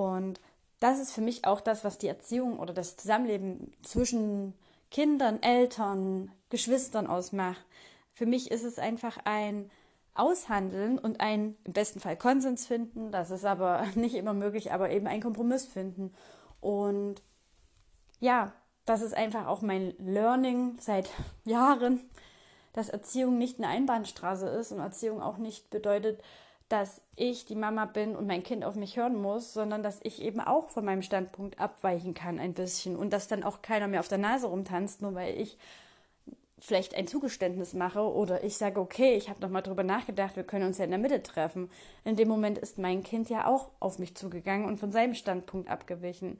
Und das ist für mich auch das, was die Erziehung oder das Zusammenleben zwischen Kindern, Eltern, Geschwistern ausmacht. Für mich ist es einfach ein Aushandeln und ein im besten Fall Konsens finden. Das ist aber nicht immer möglich, aber eben ein Kompromiss finden. Und ja, das ist einfach auch mein Learning seit Jahren, dass Erziehung nicht eine Einbahnstraße ist und Erziehung auch nicht bedeutet, dass ich die Mama bin und mein Kind auf mich hören muss, sondern dass ich eben auch von meinem Standpunkt abweichen kann ein bisschen und dass dann auch keiner mehr auf der Nase rumtanzt, nur weil ich vielleicht ein Zugeständnis mache oder ich sage, okay, ich habe noch mal drüber nachgedacht, wir können uns ja in der Mitte treffen. In dem Moment ist mein Kind ja auch auf mich zugegangen und von seinem Standpunkt abgewichen.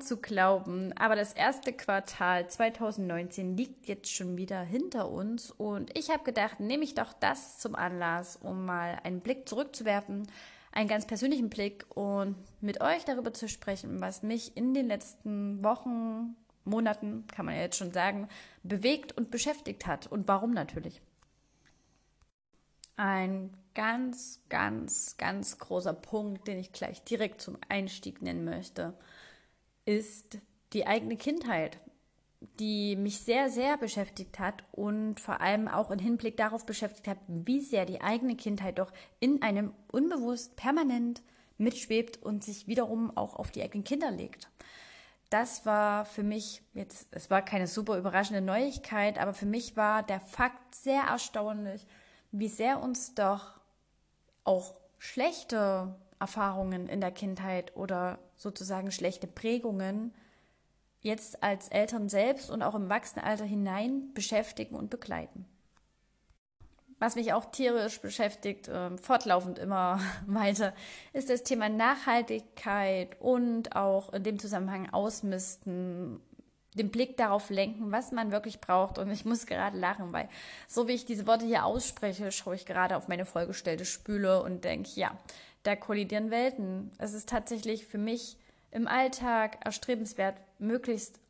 Zu glauben, aber das erste Quartal 2019 liegt jetzt schon wieder hinter uns und ich habe gedacht, nehme ich doch das zum Anlass, um mal einen Blick zurückzuwerfen, einen ganz persönlichen Blick und mit euch darüber zu sprechen, was mich in den letzten Wochen, Monaten, kann man ja jetzt schon sagen, bewegt und beschäftigt hat und warum natürlich. Ein ganz, ganz, ganz großer Punkt, den ich gleich direkt zum Einstieg nennen möchte ist die eigene Kindheit, die mich sehr, sehr beschäftigt hat und vor allem auch im Hinblick darauf beschäftigt hat, wie sehr die eigene Kindheit doch in einem unbewusst permanent mitschwebt und sich wiederum auch auf die eigenen Kinder legt. Das war für mich jetzt, es war keine super überraschende Neuigkeit, aber für mich war der Fakt sehr erstaunlich, wie sehr uns doch auch schlechte Erfahrungen in der Kindheit oder sozusagen schlechte Prägungen jetzt als Eltern selbst und auch im Erwachsenenalter hinein beschäftigen und begleiten. Was mich auch tierisch beschäftigt, äh, fortlaufend immer weiter, ist das Thema Nachhaltigkeit und auch in dem Zusammenhang Ausmisten, den Blick darauf lenken, was man wirklich braucht. Und ich muss gerade lachen, weil so wie ich diese Worte hier ausspreche, schaue ich gerade auf meine vollgestellte Spüle und denke, ja, da kollidieren Welten. Es ist tatsächlich für mich im Alltag erstrebenswert, möglichst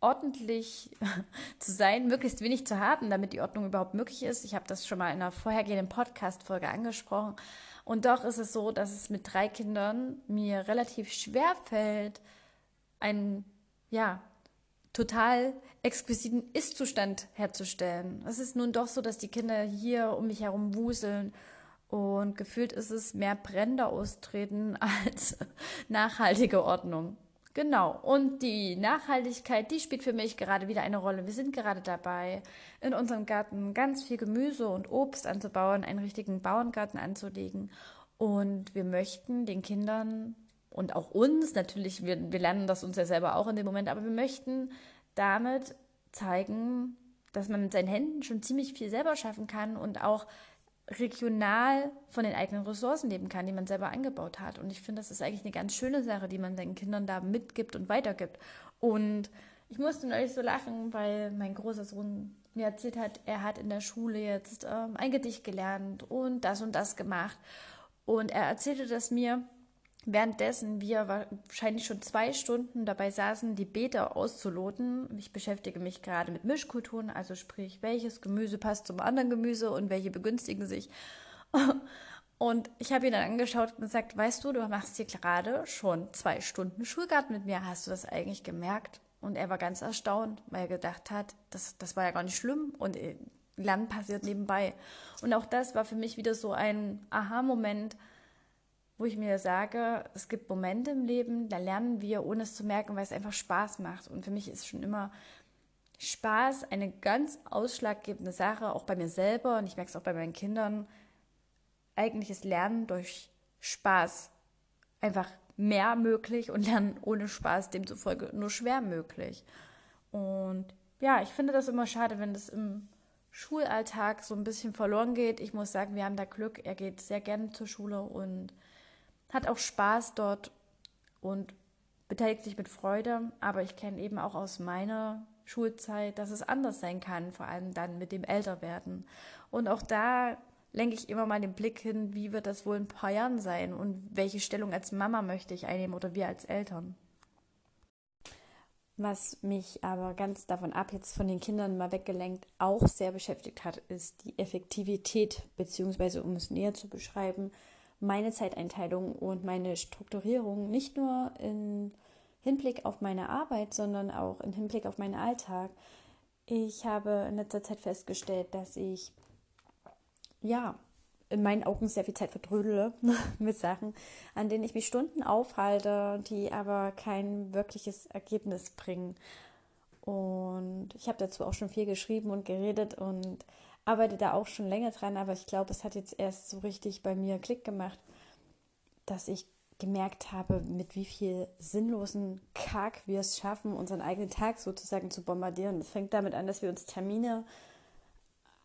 ordentlich zu sein, möglichst wenig zu haben, damit die Ordnung überhaupt möglich ist. Ich habe das schon mal in einer vorhergehenden Podcast-Folge angesprochen. Und doch ist es so, dass es mit drei Kindern mir relativ schwer fällt, einen, ja, total exquisiten Ist-Zustand herzustellen. Es ist nun doch so, dass die Kinder hier um mich herum wuseln und gefühlt ist es mehr Brände austreten als nachhaltige Ordnung. Genau. Und die Nachhaltigkeit, die spielt für mich gerade wieder eine Rolle. Wir sind gerade dabei, in unserem Garten ganz viel Gemüse und Obst anzubauen, einen richtigen Bauerngarten anzulegen. Und wir möchten den Kindern und auch uns, natürlich, wir, wir lernen das uns ja selber auch in dem Moment, aber wir möchten damit zeigen, dass man mit seinen Händen schon ziemlich viel selber schaffen kann und auch regional von den eigenen Ressourcen leben kann, die man selber eingebaut hat. Und ich finde, das ist eigentlich eine ganz schöne Sache, die man seinen Kindern da mitgibt und weitergibt. Und ich musste neulich so lachen, weil mein großer Sohn mir erzählt hat, er hat in der Schule jetzt ähm, ein Gedicht gelernt und das und das gemacht. Und er erzählte das mir, Währenddessen wir wahrscheinlich schon zwei Stunden dabei saßen, die Beete auszuloten. Ich beschäftige mich gerade mit Mischkulturen, also sprich, welches Gemüse passt zum anderen Gemüse und welche begünstigen sich. Und ich habe ihn dann angeschaut und gesagt, weißt du, du machst hier gerade schon zwei Stunden Schulgarten mit mir. Hast du das eigentlich gemerkt? Und er war ganz erstaunt, weil er gedacht hat, das, das war ja gar nicht schlimm und äh, Lernen passiert nebenbei. Und auch das war für mich wieder so ein Aha-Moment, wo ich mir sage, es gibt Momente im Leben, da lernen wir, ohne es zu merken, weil es einfach Spaß macht. Und für mich ist schon immer Spaß eine ganz ausschlaggebende Sache, auch bei mir selber und ich merke es auch bei meinen Kindern. Eigentlich ist Lernen durch Spaß einfach mehr möglich und Lernen ohne Spaß demzufolge nur schwer möglich. Und ja, ich finde das immer schade, wenn das im Schulalltag so ein bisschen verloren geht. Ich muss sagen, wir haben da Glück. Er geht sehr gerne zur Schule und hat auch Spaß dort und beteiligt sich mit Freude. Aber ich kenne eben auch aus meiner Schulzeit, dass es anders sein kann, vor allem dann mit dem Älterwerden. Und auch da lenke ich immer mal den Blick hin, wie wird das wohl in ein paar Jahren sein und welche Stellung als Mama möchte ich einnehmen oder wir als Eltern. Was mich aber ganz davon ab, jetzt von den Kindern mal weggelenkt, auch sehr beschäftigt hat, ist die Effektivität, beziehungsweise um es näher zu beschreiben, meine Zeiteinteilung und meine Strukturierung, nicht nur in Hinblick auf meine Arbeit, sondern auch im Hinblick auf meinen Alltag. Ich habe in letzter Zeit festgestellt, dass ich ja in meinen Augen sehr viel Zeit verdrödele mit Sachen, an denen ich mich Stunden aufhalte, die aber kein wirkliches Ergebnis bringen. Und ich habe dazu auch schon viel geschrieben und geredet und arbeite da auch schon länger dran, aber ich glaube, es hat jetzt erst so richtig bei mir Klick gemacht, dass ich gemerkt habe, mit wie viel sinnlosen Kack wir es schaffen, unseren eigenen Tag sozusagen zu bombardieren. Es fängt damit an, dass wir uns Termine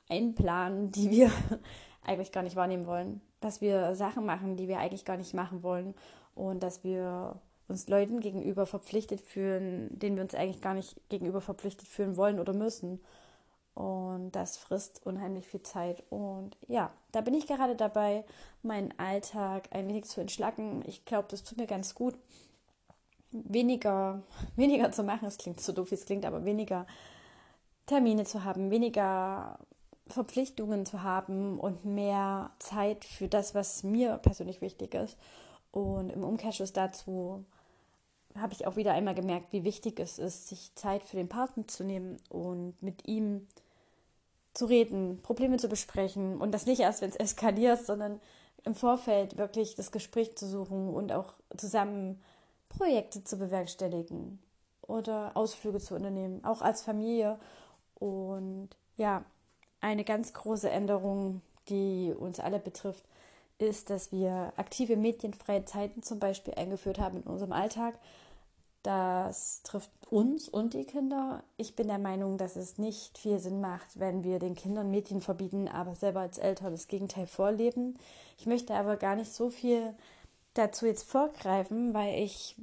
einplanen, die wir eigentlich gar nicht wahrnehmen wollen. Dass wir Sachen machen, die wir eigentlich gar nicht machen wollen. Und dass wir uns Leuten gegenüber verpflichtet fühlen, denen wir uns eigentlich gar nicht gegenüber verpflichtet fühlen wollen oder müssen. Und das frisst unheimlich viel Zeit. Und ja, da bin ich gerade dabei, meinen Alltag ein wenig zu entschlacken. Ich glaube, das tut mir ganz gut. Weniger, weniger zu machen, es klingt so doof, es klingt, aber weniger Termine zu haben, weniger Verpflichtungen zu haben und mehr Zeit für das, was mir persönlich wichtig ist. Und im Umkehrschluss dazu habe ich auch wieder einmal gemerkt, wie wichtig es ist, sich Zeit für den Partner zu nehmen und mit ihm zu reden, Probleme zu besprechen und das nicht erst, wenn es eskaliert, sondern im Vorfeld wirklich das Gespräch zu suchen und auch zusammen Projekte zu bewerkstelligen oder Ausflüge zu unternehmen, auch als Familie. Und ja, eine ganz große Änderung, die uns alle betrifft, ist, dass wir aktive medienfreie Zeiten zum Beispiel eingeführt haben in unserem Alltag. Das trifft uns und die Kinder. Ich bin der Meinung, dass es nicht viel Sinn macht, wenn wir den Kindern Medien verbieten, aber selber als Eltern das Gegenteil vorleben. Ich möchte aber gar nicht so viel dazu jetzt vorgreifen, weil ich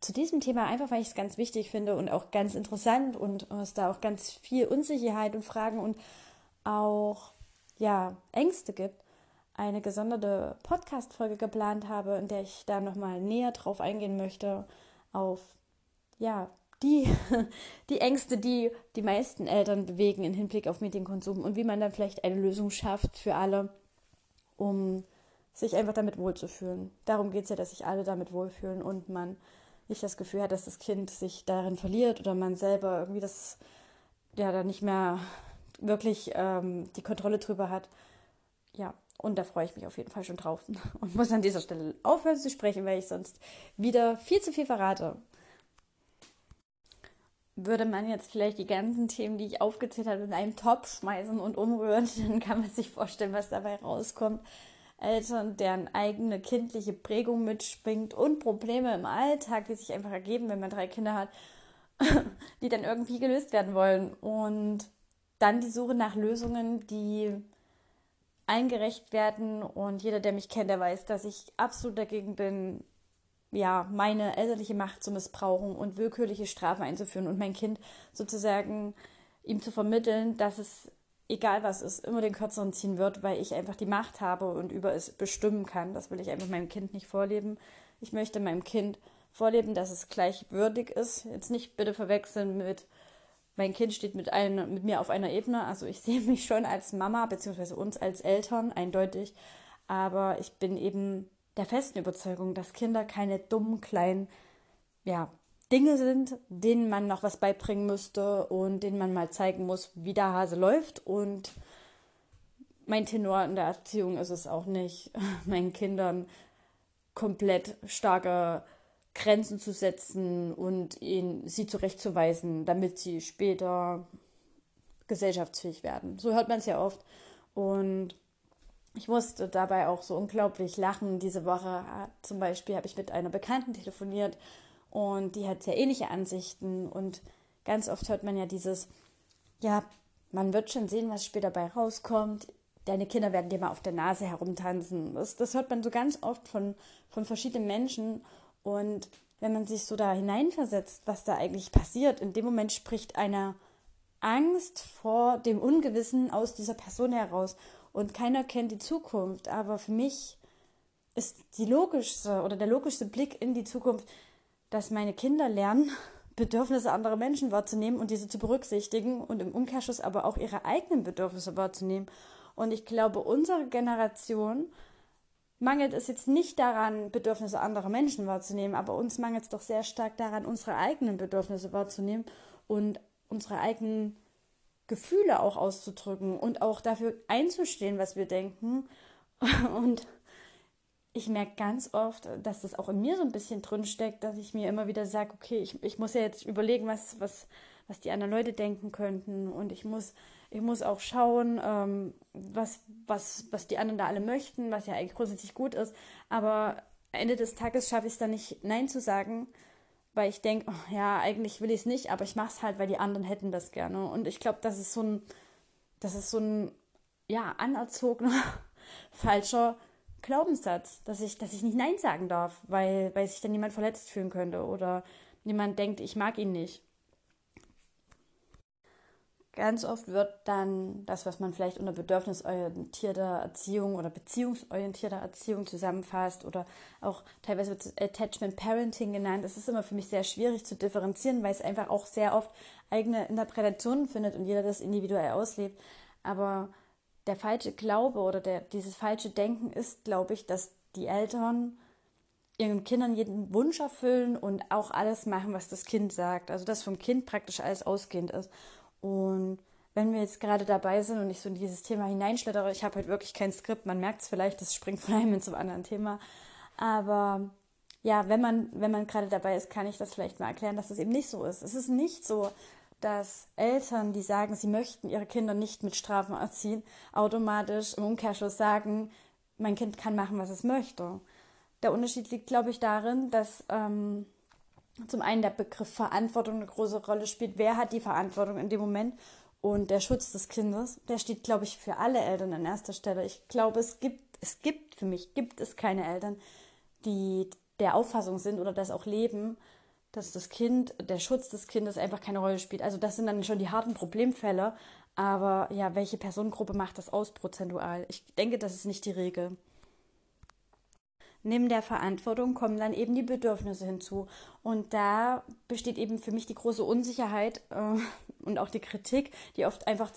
zu diesem Thema einfach, weil ich es ganz wichtig finde und auch ganz interessant und es da auch ganz viel Unsicherheit und Fragen und auch ja, Ängste gibt, eine gesonderte Podcast-Folge geplant habe, in der ich da nochmal näher drauf eingehen möchte, auf ja, die, die Ängste, die die meisten Eltern bewegen im Hinblick auf Medienkonsum und wie man dann vielleicht eine Lösung schafft für alle, um sich einfach damit wohlzufühlen. Darum geht es ja, dass sich alle damit wohlfühlen und man nicht das Gefühl hat, dass das Kind sich darin verliert oder man selber irgendwie das ja dann nicht mehr wirklich ähm, die Kontrolle drüber hat. Ja, und da freue ich mich auf jeden Fall schon drauf und muss an dieser Stelle aufhören zu sprechen, weil ich sonst wieder viel zu viel verrate. Würde man jetzt vielleicht die ganzen Themen, die ich aufgezählt habe, in einen Topf schmeißen und umrühren, dann kann man sich vorstellen, was dabei rauskommt. Eltern, deren eigene kindliche Prägung mitspringt und Probleme im Alltag, die sich einfach ergeben, wenn man drei Kinder hat, die dann irgendwie gelöst werden wollen. Und dann die Suche nach Lösungen, die eingerecht werden. Und jeder, der mich kennt, der weiß, dass ich absolut dagegen bin, ja, meine elterliche Macht zu missbrauchen und willkürliche Strafen einzuführen und mein Kind sozusagen ihm zu vermitteln, dass es, egal was ist, immer den Kürzeren ziehen wird, weil ich einfach die Macht habe und über es bestimmen kann. Das will ich einfach meinem Kind nicht vorleben. Ich möchte meinem Kind vorleben, dass es gleichwürdig ist. Jetzt nicht bitte verwechseln mit mein Kind steht mit, ein, mit mir auf einer Ebene. Also ich sehe mich schon als Mama, beziehungsweise uns als Eltern, eindeutig. Aber ich bin eben der festen Überzeugung, dass Kinder keine dummen kleinen ja, Dinge sind, denen man noch was beibringen müsste und denen man mal zeigen muss, wie der Hase läuft. Und mein Tenor in der Erziehung ist es auch nicht, meinen Kindern komplett starke Grenzen zu setzen und ihn, sie zurechtzuweisen, damit sie später gesellschaftsfähig werden. So hört man es ja oft. Und ich musste dabei auch so unglaublich lachen. Diese Woche zum Beispiel habe ich mit einer Bekannten telefoniert und die hat sehr ähnliche Ansichten. Und ganz oft hört man ja dieses, ja, man wird schon sehen, was später bei rauskommt. Deine Kinder werden dir mal auf der Nase herumtanzen. Das, das hört man so ganz oft von, von verschiedenen Menschen. Und wenn man sich so da hineinversetzt, was da eigentlich passiert, in dem Moment spricht eine Angst vor dem Ungewissen aus dieser Person heraus. und keiner kennt die Zukunft. Aber für mich ist die logischste oder der logischste Blick in die Zukunft, dass meine Kinder lernen, Bedürfnisse anderer Menschen wahrzunehmen und diese zu berücksichtigen und im Umkehrschluss aber auch ihre eigenen Bedürfnisse wahrzunehmen. Und ich glaube, unsere Generation mangelt es jetzt nicht daran, Bedürfnisse anderer Menschen wahrzunehmen, aber uns mangelt es doch sehr stark daran, unsere eigenen Bedürfnisse wahrzunehmen und unsere eigenen Gefühle auch auszudrücken und auch dafür einzustehen, was wir denken. Und ich merke ganz oft, dass das auch in mir so ein bisschen drin steckt, dass ich mir immer wieder sage, okay, ich, ich muss ja jetzt überlegen, was, was, was die anderen Leute denken könnten. Und ich muss, ich muss auch schauen, ähm, was, was, was die anderen da alle möchten, was ja eigentlich grundsätzlich gut ist. Aber Ende des Tages schaffe ich es dann nicht, Nein zu sagen, weil ich denke, oh, ja, eigentlich will ich es nicht, aber ich mache es halt, weil die anderen hätten das gerne. Und ich glaube, das ist so ein, das ist so ein, ja, anerzogener, falscher Glaubenssatz, dass ich, dass ich nicht Nein sagen darf, weil, weil sich dann jemand verletzt fühlen könnte oder jemand denkt, ich mag ihn nicht. Ganz oft wird dann das, was man vielleicht unter bedürfnisorientierter Erziehung oder beziehungsorientierter Erziehung zusammenfasst oder auch teilweise wird Attachment Parenting genannt. Das ist immer für mich sehr schwierig zu differenzieren, weil es einfach auch sehr oft eigene Interpretationen findet und jeder das individuell auslebt. Aber der falsche Glaube oder der, dieses falsche Denken ist, glaube ich, dass die Eltern ihren Kindern jeden Wunsch erfüllen und auch alles machen, was das Kind sagt. Also dass vom Kind praktisch alles ausgehend ist. Und wenn wir jetzt gerade dabei sind und ich so in dieses Thema hineinschlittere, ich habe halt wirklich kein Skript, man merkt es vielleicht, das springt von einem zum anderen Thema. Aber ja, wenn man, wenn man gerade dabei ist, kann ich das vielleicht mal erklären, dass es das eben nicht so ist. Es ist nicht so, dass Eltern, die sagen, sie möchten ihre Kinder nicht mit Strafen erziehen, automatisch im Umkehrschluss sagen, mein Kind kann machen, was es möchte. Der Unterschied liegt, glaube ich, darin, dass ähm, zum einen der Begriff Verantwortung eine große Rolle spielt. Wer hat die Verantwortung in dem Moment? Und der Schutz des Kindes, der steht, glaube ich, für alle Eltern an erster Stelle. Ich glaube, es gibt, es gibt für mich, gibt es keine Eltern, die der Auffassung sind oder das auch leben, dass das Kind, der Schutz des Kindes einfach keine Rolle spielt. Also das sind dann schon die harten Problemfälle. Aber ja, welche Personengruppe macht das aus prozentual? Ich denke, das ist nicht die Regel. Neben der Verantwortung kommen dann eben die Bedürfnisse hinzu. Und da besteht eben für mich die große Unsicherheit äh, und auch die Kritik, die oft einfach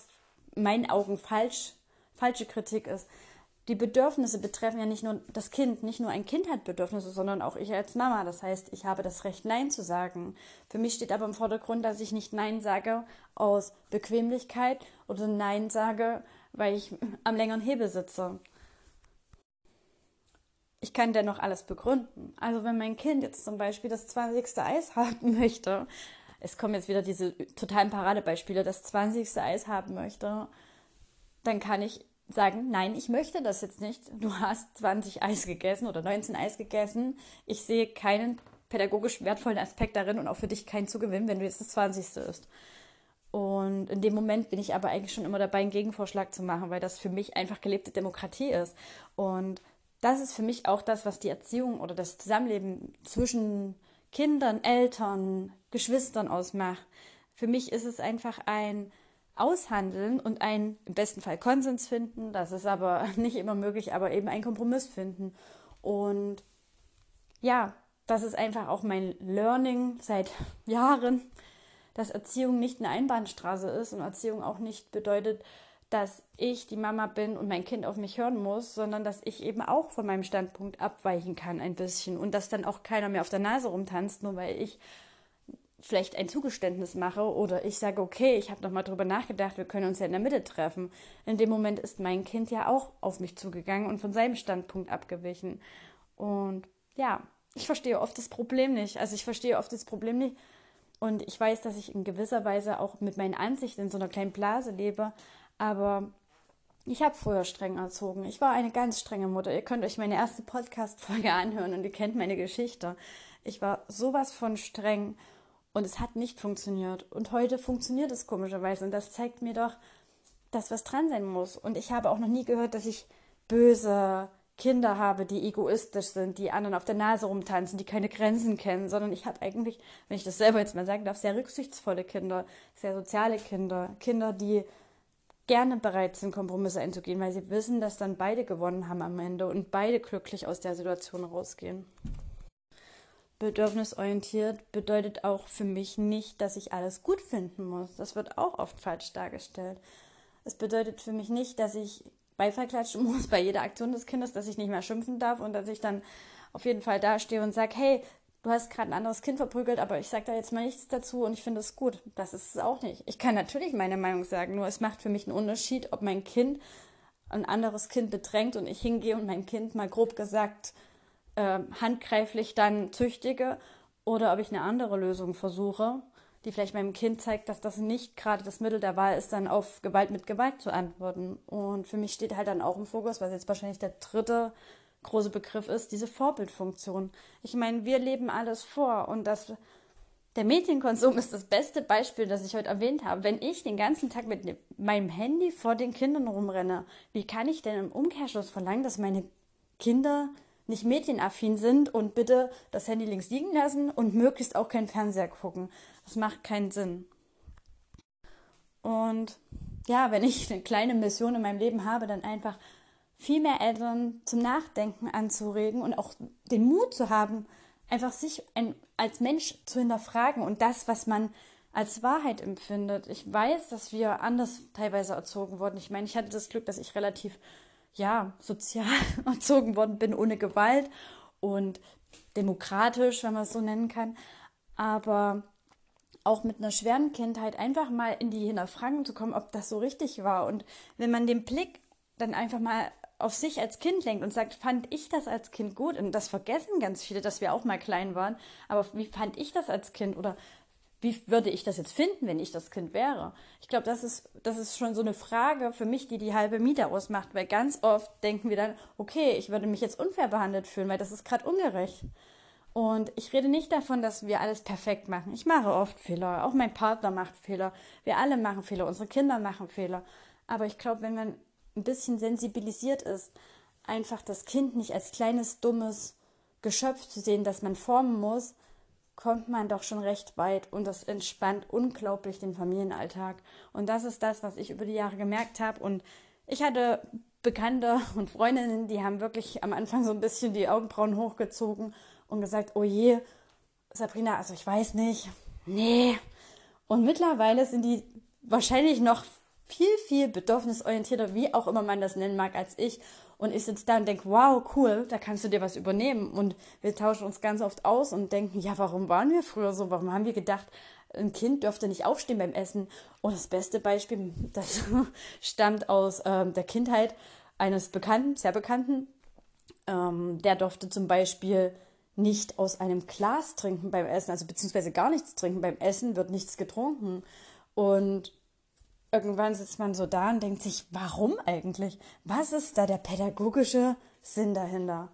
in meinen Augen falsch, falsche Kritik ist die Bedürfnisse betreffen ja nicht nur das Kind, nicht nur ein Kind hat Bedürfnisse, sondern auch ich als Mama. Das heißt, ich habe das Recht, Nein zu sagen. Für mich steht aber im Vordergrund, dass ich nicht Nein sage aus Bequemlichkeit oder Nein sage, weil ich am längeren Hebel sitze. Ich kann dennoch alles begründen. Also wenn mein Kind jetzt zum Beispiel das 20. Eis haben möchte, es kommen jetzt wieder diese totalen Paradebeispiele, das 20. Eis haben möchte, dann kann ich sagen, nein, ich möchte das jetzt nicht. Du hast 20 Eis gegessen oder 19 Eis gegessen. Ich sehe keinen pädagogisch wertvollen Aspekt darin und auch für dich keinen Zugewinn, wenn du jetzt das 20. isst. Und in dem Moment bin ich aber eigentlich schon immer dabei, einen Gegenvorschlag zu machen, weil das für mich einfach gelebte Demokratie ist. Und das ist für mich auch das, was die Erziehung oder das Zusammenleben zwischen Kindern, Eltern, Geschwistern ausmacht. Für mich ist es einfach ein aushandeln und einen im besten Fall Konsens finden. Das ist aber nicht immer möglich, aber eben einen Kompromiss finden. Und ja, das ist einfach auch mein Learning seit Jahren, dass Erziehung nicht eine Einbahnstraße ist und Erziehung auch nicht bedeutet, dass ich die Mama bin und mein Kind auf mich hören muss, sondern dass ich eben auch von meinem Standpunkt abweichen kann ein bisschen und dass dann auch keiner mehr auf der Nase rumtanzt, nur weil ich vielleicht ein Zugeständnis mache oder ich sage, okay, ich habe noch mal drüber nachgedacht, wir können uns ja in der Mitte treffen. In dem Moment ist mein Kind ja auch auf mich zugegangen und von seinem Standpunkt abgewichen. Und ja, ich verstehe oft das Problem nicht. Also ich verstehe oft das Problem nicht. Und ich weiß, dass ich in gewisser Weise auch mit meinen Ansichten in so einer kleinen Blase lebe. Aber ich habe früher streng erzogen. Ich war eine ganz strenge Mutter. Ihr könnt euch meine erste Podcast-Folge anhören und ihr kennt meine Geschichte. Ich war sowas von streng und es hat nicht funktioniert. Und heute funktioniert es komischerweise. Und das zeigt mir doch, dass was dran sein muss. Und ich habe auch noch nie gehört, dass ich böse Kinder habe, die egoistisch sind, die anderen auf der Nase rumtanzen, die keine Grenzen kennen, sondern ich habe eigentlich, wenn ich das selber jetzt mal sagen darf, sehr rücksichtsvolle Kinder, sehr soziale Kinder, Kinder, die gerne bereit sind, Kompromisse einzugehen, weil sie wissen, dass dann beide gewonnen haben am Ende und beide glücklich aus der Situation rausgehen. Bedürfnisorientiert bedeutet auch für mich nicht, dass ich alles gut finden muss. Das wird auch oft falsch dargestellt. Es bedeutet für mich nicht, dass ich Beifall klatschen muss bei jeder Aktion des Kindes, dass ich nicht mehr schimpfen darf und dass ich dann auf jeden Fall dastehe und sage, hey, du hast gerade ein anderes Kind verprügelt, aber ich sage da jetzt mal nichts dazu und ich finde es gut. Das ist es auch nicht. Ich kann natürlich meine Meinung sagen, nur es macht für mich einen Unterschied, ob mein Kind ein anderes Kind bedrängt und ich hingehe und mein Kind mal grob gesagt äh, handgreiflich dann züchtige oder ob ich eine andere Lösung versuche, die vielleicht meinem Kind zeigt, dass das nicht gerade das Mittel der Wahl ist, dann auf Gewalt mit Gewalt zu antworten. Und für mich steht halt dann auch im Fokus, was jetzt wahrscheinlich der dritte große Begriff ist, diese Vorbildfunktion. Ich meine, wir leben alles vor und das, der Medienkonsum ist das beste Beispiel, das ich heute erwähnt habe. Wenn ich den ganzen Tag mit meinem Handy vor den Kindern rumrenne, wie kann ich denn im Umkehrschluss verlangen, dass meine Kinder nicht medienaffin sind und bitte das Handy links liegen lassen und möglichst auch keinen Fernseher gucken? Das macht keinen Sinn. Und ja, wenn ich eine kleine Mission in meinem Leben habe, dann einfach viel mehr Eltern zum Nachdenken anzuregen und auch den Mut zu haben, einfach sich ein, als Mensch zu hinterfragen und das, was man als Wahrheit empfindet. Ich weiß, dass wir anders teilweise erzogen wurden. Ich meine, ich hatte das Glück, dass ich relativ ja, sozial erzogen worden bin, ohne Gewalt und demokratisch, wenn man es so nennen kann. Aber auch mit einer schweren Kindheit einfach mal in die Hinterfragung zu kommen, ob das so richtig war. Und wenn man den Blick dann einfach mal auf sich als Kind lenkt und sagt, fand ich das als Kind gut? Und das vergessen ganz viele, dass wir auch mal klein waren. Aber wie fand ich das als Kind? Oder wie würde ich das jetzt finden, wenn ich das Kind wäre? Ich glaube, das ist, das ist schon so eine Frage für mich, die die halbe Miete ausmacht, weil ganz oft denken wir dann, okay, ich würde mich jetzt unfair behandelt fühlen, weil das ist gerade ungerecht. Und ich rede nicht davon, dass wir alles perfekt machen. Ich mache oft Fehler, auch mein Partner macht Fehler, wir alle machen Fehler, unsere Kinder machen Fehler. Aber ich glaube, wenn man ein bisschen sensibilisiert ist, einfach das Kind nicht als kleines, dummes Geschöpf zu sehen, das man formen muss, kommt man doch schon recht weit und das entspannt unglaublich den Familienalltag. Und das ist das, was ich über die Jahre gemerkt habe. Und ich hatte Bekannte und Freundinnen, die haben wirklich am Anfang so ein bisschen die Augenbrauen hochgezogen und gesagt, oh je, Sabrina, also ich weiß nicht, nee. Und mittlerweile sind die wahrscheinlich noch viel, viel bedürfnisorientierter, wie auch immer man das nennen mag, als ich. Und ich sitze da und denke, wow, cool, da kannst du dir was übernehmen. Und wir tauschen uns ganz oft aus und denken, ja, warum waren wir früher so? Warum haben wir gedacht, ein Kind dürfte nicht aufstehen beim Essen? Und das beste Beispiel, das stammt aus ähm, der Kindheit eines Bekannten, sehr Bekannten. Ähm, der durfte zum Beispiel nicht aus einem Glas trinken beim Essen, also beziehungsweise gar nichts trinken. Beim Essen wird nichts getrunken. Und irgendwann sitzt man so da und denkt sich, warum eigentlich? Was ist da der pädagogische Sinn dahinter?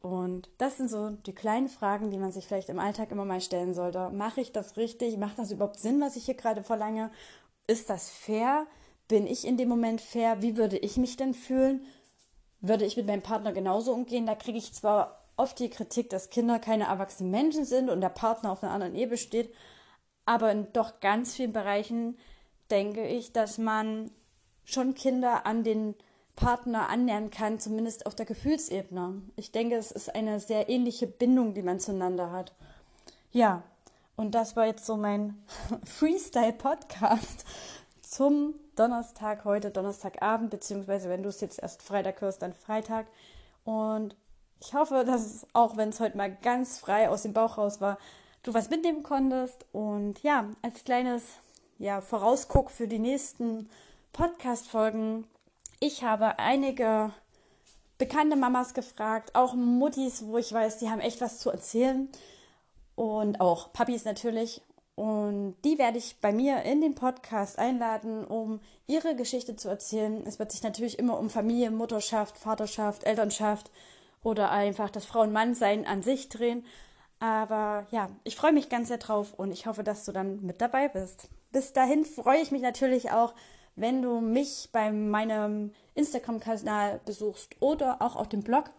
Und das sind so die kleinen Fragen, die man sich vielleicht im Alltag immer mal stellen sollte. Mache ich das richtig? Macht das überhaupt Sinn, was ich hier gerade verlange? Ist das fair? Bin ich in dem Moment fair? Wie würde ich mich denn fühlen? Würde ich mit meinem Partner genauso umgehen? Da kriege ich zwar oft die Kritik, dass Kinder keine erwachsenen Menschen sind und der Partner auf einer anderen Ebene steht, aber in doch ganz vielen Bereichen denke ich, dass man schon Kinder an den Partner annähern kann, zumindest auf der Gefühlsebene. Ich denke, es ist eine sehr ähnliche Bindung, die man zueinander hat. Ja, und das war jetzt so mein Freestyle-Podcast zum Donnerstag, heute Donnerstagabend, beziehungsweise wenn du es jetzt erst Freitag hörst, dann Freitag. Und ich hoffe, dass auch wenn es heute mal ganz frei aus dem Bauch raus war, du was mitnehmen konntest. Und ja, als kleines ja, Vorausguck für die nächsten Podcast-Folgen. Ich habe einige bekannte Mamas gefragt, auch Muttis, wo ich weiß, die haben echt was zu erzählen. Und auch Papis natürlich. Und die werde ich bei mir in den Podcast einladen, um ihre Geschichte zu erzählen. Es wird sich natürlich immer um Familie, Mutterschaft, Vaterschaft, Elternschaft oder einfach das Frau-und-Mann-Sein an sich drehen. Aber ja, ich freue mich ganz sehr drauf und ich hoffe, dass du dann mit dabei bist. Bis dahin freue ich mich natürlich auch, wenn du mich bei meinem Instagram-Kanal besuchst oder auch auf dem Blog,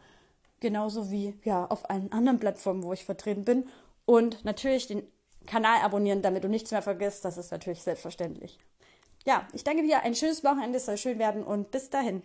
genauso wie ja auf allen anderen Plattformen, wo ich vertreten bin. Und natürlich den Kanal abonnieren, damit du nichts mehr vergisst. Das ist natürlich selbstverständlich. ja, ich danke dir. Ein schönes Wochenende soll schön werden und bis dahin.